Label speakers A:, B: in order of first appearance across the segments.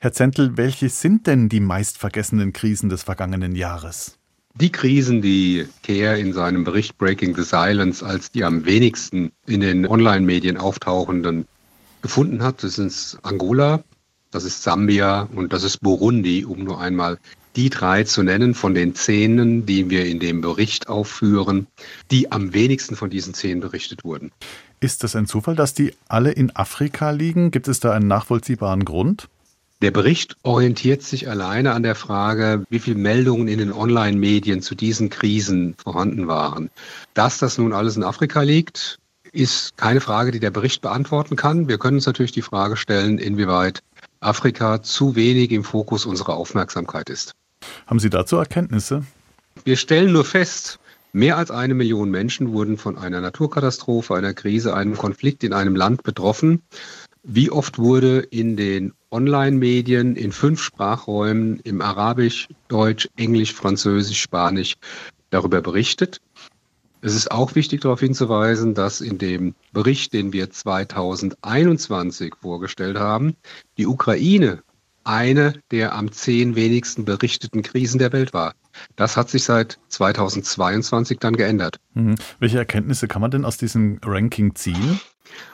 A: Herr Zentel, welche sind denn die meistvergessenen Krisen des vergangenen Jahres?
B: Die Krisen, die Kehr in seinem Bericht Breaking the Silence als die am wenigsten in den Online-Medien auftauchenden gefunden hat, das sind Angola, das ist Sambia und das ist Burundi, um nur einmal die drei zu nennen von den Szenen, die wir in dem Bericht aufführen, die am wenigsten von diesen Szenen berichtet wurden.
A: Ist das ein Zufall, dass die alle in Afrika liegen? Gibt es da einen nachvollziehbaren Grund?
B: Der Bericht orientiert sich alleine an der Frage, wie viele Meldungen in den Online-Medien zu diesen Krisen vorhanden waren. Dass das nun alles in Afrika liegt, ist keine Frage, die der Bericht beantworten kann. Wir können uns natürlich die Frage stellen, inwieweit Afrika zu wenig im Fokus unserer Aufmerksamkeit ist.
A: Haben Sie dazu Erkenntnisse?
B: Wir stellen nur fest, mehr als eine Million Menschen wurden von einer Naturkatastrophe, einer Krise, einem Konflikt in einem Land betroffen. Wie oft wurde in den Online-Medien in fünf Sprachräumen im Arabisch, Deutsch, Englisch, Französisch, Spanisch darüber berichtet? Es ist auch wichtig darauf hinzuweisen, dass in dem Bericht, den wir 2021 vorgestellt haben, die Ukraine eine der am zehn wenigsten berichteten Krisen der Welt war. Das hat sich seit 2022 dann geändert.
A: Mhm. Welche Erkenntnisse kann man denn aus diesem Ranking ziehen?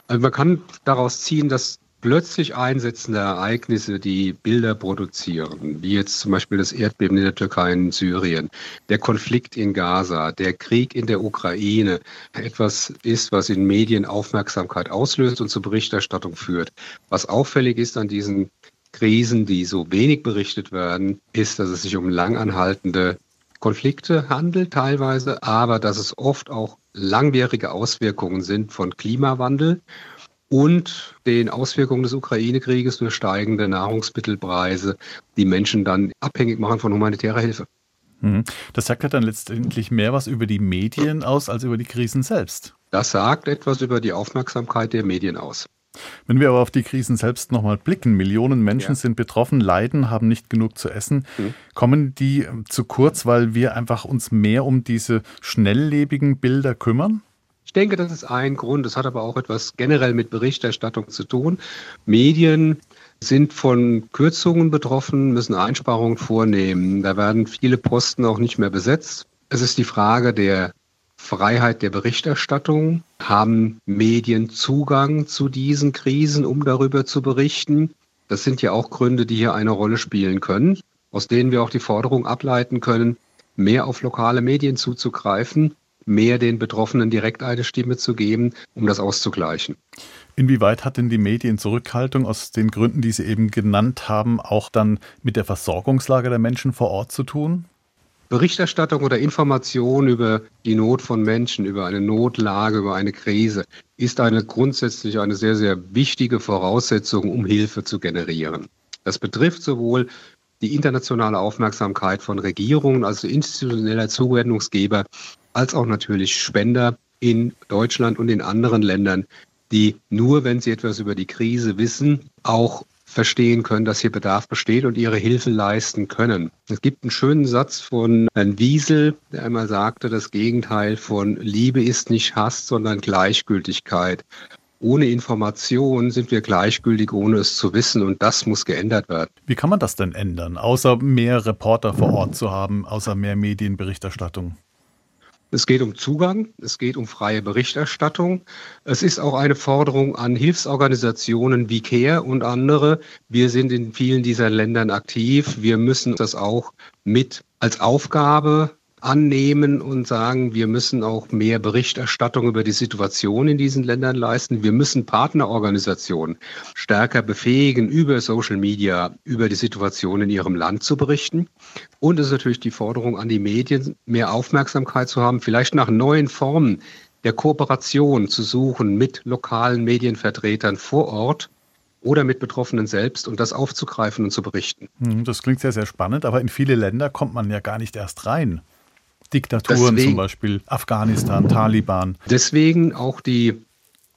B: Also man kann daraus ziehen, dass plötzlich einsetzende Ereignisse, die Bilder produzieren, wie jetzt zum Beispiel das Erdbeben in der Türkei und Syrien, der Konflikt in Gaza, der Krieg in der Ukraine, etwas ist, was in Medien Aufmerksamkeit auslöst und zur Berichterstattung führt. Was auffällig ist an diesen Krisen, die so wenig berichtet werden, ist, dass es sich um langanhaltende Konflikte handelt teilweise, aber dass es oft auch langwierige Auswirkungen sind von Klimawandel und den Auswirkungen des Ukraine-Krieges durch steigende Nahrungsmittelpreise, die Menschen dann abhängig machen von humanitärer Hilfe.
A: Mhm. Das sagt ja dann letztendlich mehr was über die Medien aus als über die Krisen selbst.
B: Das sagt etwas über die Aufmerksamkeit der Medien aus.
A: Wenn wir aber auf die Krisen selbst nochmal blicken, Millionen Menschen ja. sind betroffen, leiden, haben nicht genug zu essen. Mhm. Kommen die zu kurz, weil wir einfach uns mehr um diese schnelllebigen Bilder kümmern?
B: Ich denke, das ist ein Grund. Das hat aber auch etwas generell mit Berichterstattung zu tun. Medien sind von Kürzungen betroffen, müssen Einsparungen vornehmen. Da werden viele Posten auch nicht mehr besetzt. Es ist die Frage der Freiheit der Berichterstattung. Haben Medien Zugang zu diesen Krisen, um darüber zu berichten? Das sind ja auch Gründe, die hier eine Rolle spielen können, aus denen wir auch die Forderung ableiten können, mehr auf lokale Medien zuzugreifen mehr den Betroffenen direkt eine Stimme zu geben, um das auszugleichen.
A: Inwieweit hat denn die Medienzurückhaltung aus den Gründen, die Sie eben genannt haben, auch dann mit der Versorgungslage der Menschen vor Ort zu tun?
B: Berichterstattung oder Information über die Not von Menschen, über eine Notlage, über eine Krise ist eine grundsätzlich eine sehr, sehr wichtige Voraussetzung, um Hilfe zu generieren. Das betrifft sowohl die internationale Aufmerksamkeit von Regierungen, also institutioneller Zuwendungsgeber, als auch natürlich Spender in Deutschland und in anderen Ländern, die nur, wenn sie etwas über die Krise wissen, auch verstehen können, dass hier Bedarf besteht und ihre Hilfe leisten können. Es gibt einen schönen Satz von Herrn Wiesel, der einmal sagte, das Gegenteil von Liebe ist nicht Hass, sondern Gleichgültigkeit. Ohne Information sind wir gleichgültig, ohne es zu wissen und das muss geändert werden.
A: Wie kann man das denn ändern, außer mehr Reporter vor Ort zu haben, außer mehr Medienberichterstattung?
B: Es geht um Zugang, es geht um freie Berichterstattung. Es ist auch eine Forderung an Hilfsorganisationen wie CARE und andere. Wir sind in vielen dieser Ländern aktiv. Wir müssen das auch mit als Aufgabe annehmen und sagen, wir müssen auch mehr Berichterstattung über die Situation in diesen Ländern leisten. Wir müssen Partnerorganisationen stärker befähigen, über Social Media über die Situation in ihrem Land zu berichten. Und es ist natürlich die Forderung an die Medien, mehr Aufmerksamkeit zu haben, vielleicht nach neuen Formen der Kooperation zu suchen mit lokalen Medienvertretern vor Ort oder mit Betroffenen selbst und das aufzugreifen und zu berichten.
A: Hm, das klingt sehr, sehr spannend, aber in viele Länder kommt man ja gar nicht erst rein. Diktaturen deswegen, zum Beispiel, Afghanistan, Taliban.
B: Deswegen auch die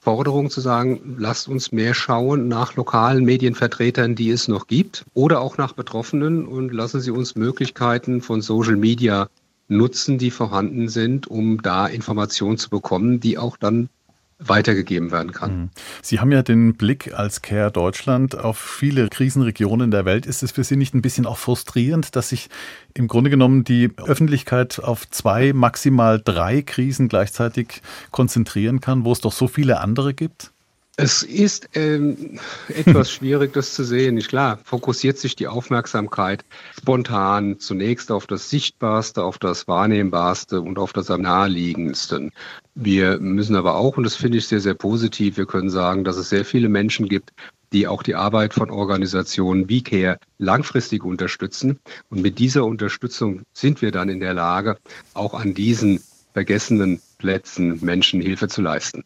B: Forderung zu sagen, lasst uns mehr schauen nach lokalen Medienvertretern, die es noch gibt, oder auch nach Betroffenen und lassen Sie uns Möglichkeiten von Social Media nutzen, die vorhanden sind, um da Informationen zu bekommen, die auch dann weitergegeben werden kann. Mhm.
A: Sie haben ja den Blick als Care Deutschland auf viele Krisenregionen der Welt. Ist es für Sie nicht ein bisschen auch frustrierend, dass sich im Grunde genommen die Öffentlichkeit auf zwei, maximal drei Krisen gleichzeitig konzentrieren kann, wo es doch so viele andere gibt?
B: Es ist ähm, etwas schwierig, das zu sehen. Nicht klar, fokussiert sich die Aufmerksamkeit spontan zunächst auf das Sichtbarste, auf das Wahrnehmbarste und auf das am naheliegendsten. Wir müssen aber auch, und das finde ich sehr, sehr positiv, wir können sagen, dass es sehr viele Menschen gibt, die auch die Arbeit von Organisationen wie CARE langfristig unterstützen. Und mit dieser Unterstützung sind wir dann in der Lage, auch an diesen vergessenen Plätzen Menschen Hilfe zu leisten.